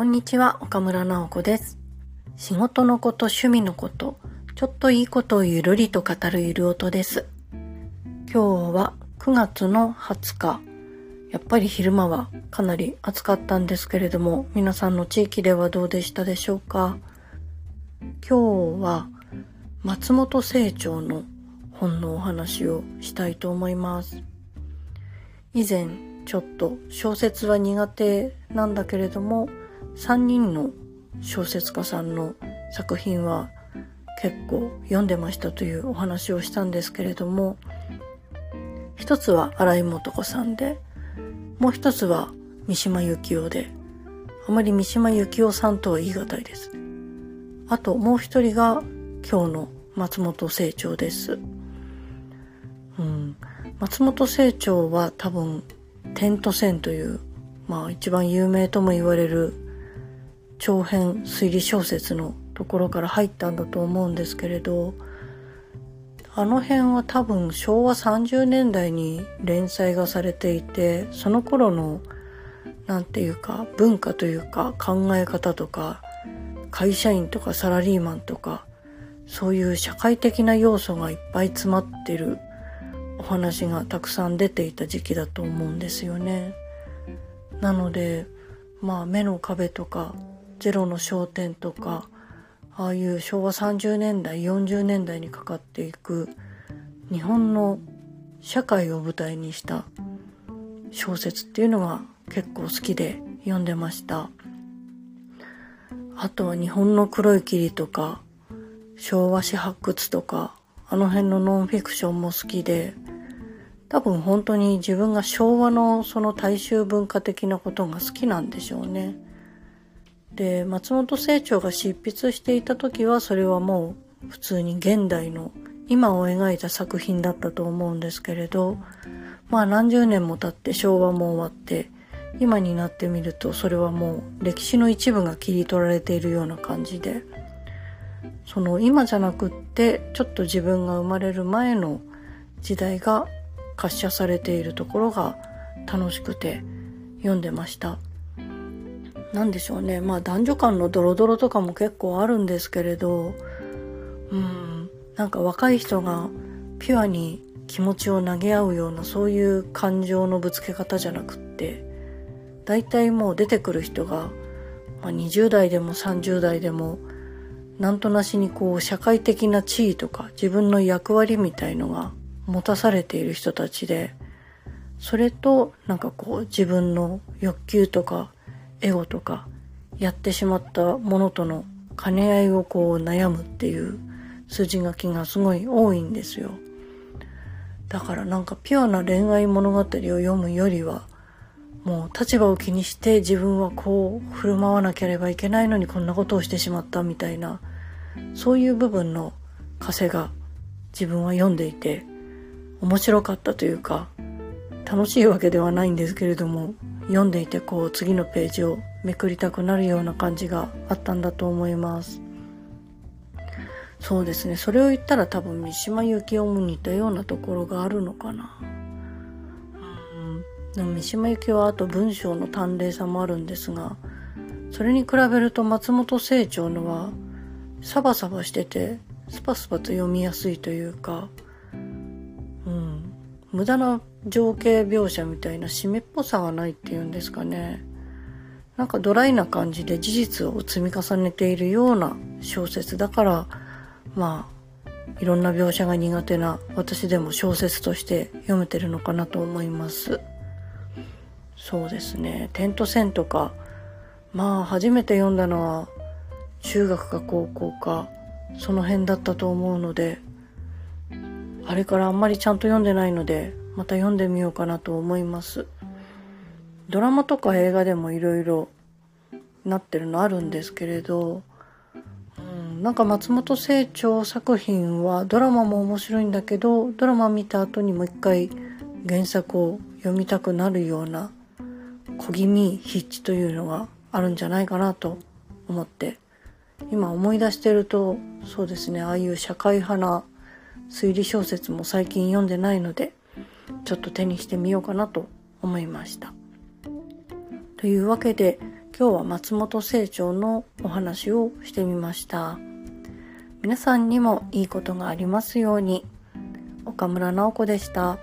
こんにちは、岡村直子です。仕事のこと、趣味のこと、ちょっといいことをゆるりと語るゆる音です。今日は9月の20日。やっぱり昼間はかなり暑かったんですけれども、皆さんの地域ではどうでしたでしょうか？今日は松本清張の本のお話をしたいと思います。以前ちょっと小説は苦手なんだけれども3人の小説家さんの作品は結構読んでましたというお話をしたんですけれども一つは新井素子さんでもう一つは三島由紀夫であまり三島由紀夫さんとは言い難いです。あともう一人が今日の松本清張です。うん。松本清張は多分「点と線」というまあ一番有名とも言われる長編推理小説のところから入ったんだと思うんですけれどあの辺は多分昭和30年代に連載がされていてその頃のなんていうか文化というか考え方とか会社員とかサラリーマンとかそういう社会的な要素がいっぱい詰まってるお話がたくさん出ていた時期だと思うんですよね。なのでまあ目の壁とかゼロの焦点とかああいう昭和30年代40年代にかかっていく日本の社会を舞台にした小説っていうのが結構好きで読んでましたあとは日本の黒い霧とか昭和史発掘とかあの辺のノンフィクションも好きで多分本当に自分が昭和のその大衆文化的なことが好きなんでしょうね。で松本清張が執筆していた時はそれはもう普通に現代の今を描いた作品だったと思うんですけれどまあ何十年も経って昭和も終わって今になってみるとそれはもう歴史の一部が切り取られているような感じでその今じゃなくってちょっと自分が生まれる前の時代が滑車されているところが楽しくて読んでました。なんでしょうね。まあ男女間のドロドロとかも結構あるんですけれど、うん、なんか若い人がピュアに気持ちを投げ合うようなそういう感情のぶつけ方じゃなくって、大体もう出てくる人が、まあ、20代でも30代でも、なんとなしにこう社会的な地位とか自分の役割みたいのが持たされている人たちで、それとなんかこう自分の欲求とかエゴとかやってしまったものとの兼ね合いをこう悩むっていう筋書きがすごい多いんですよ。だからなんかピュアな恋愛物語を読むよりはもう立場を気にして自分はこう振る舞わなければいけないのにこんなことをしてしまったみたいなそういう部分の枷が自分は読んでいて面白かったというか楽しいわけではないんですけれども読んでいてこう次のページをめくりたくなるような感じがあったんだと思います。そうですね。それを言ったら多分三島由紀夫も似たようなところがあるのかな。うん。でも三島由紀夫はあと文章の端麗さもあるんですがそれに比べると松本清張のはサバサバしててスパスパと読みやすいというかうん。無駄な情景描写みたいな湿っぽさがないっていうんですかね。なんかドライな感じで事実を積み重ねているような小説だからまあいろんな描写が苦手な私でも小説として読めてるのかなと思います。そうですね。点と線とかまあ初めて読んだのは中学か高校かその辺だったと思うのであれからあんまりちゃんと読んでないのでまた読んでみようかなと思います。ドラマとか映画でもいろいろなってるのあるんですけれど、うん、なんか松本清張作品はドラマも面白いんだけどドラマ見た後にもう一回原作を読みたくなるような小気味筆致というのがあるんじゃないかなと思って今思い出してるとそうですねああいう社会派な推理小説も最近読んでないのでちょっと手にしてみようかなと思いました。というわけで今日は松本清張のお話をしてみました。皆さんにもいいことがありますように。岡村直子でした。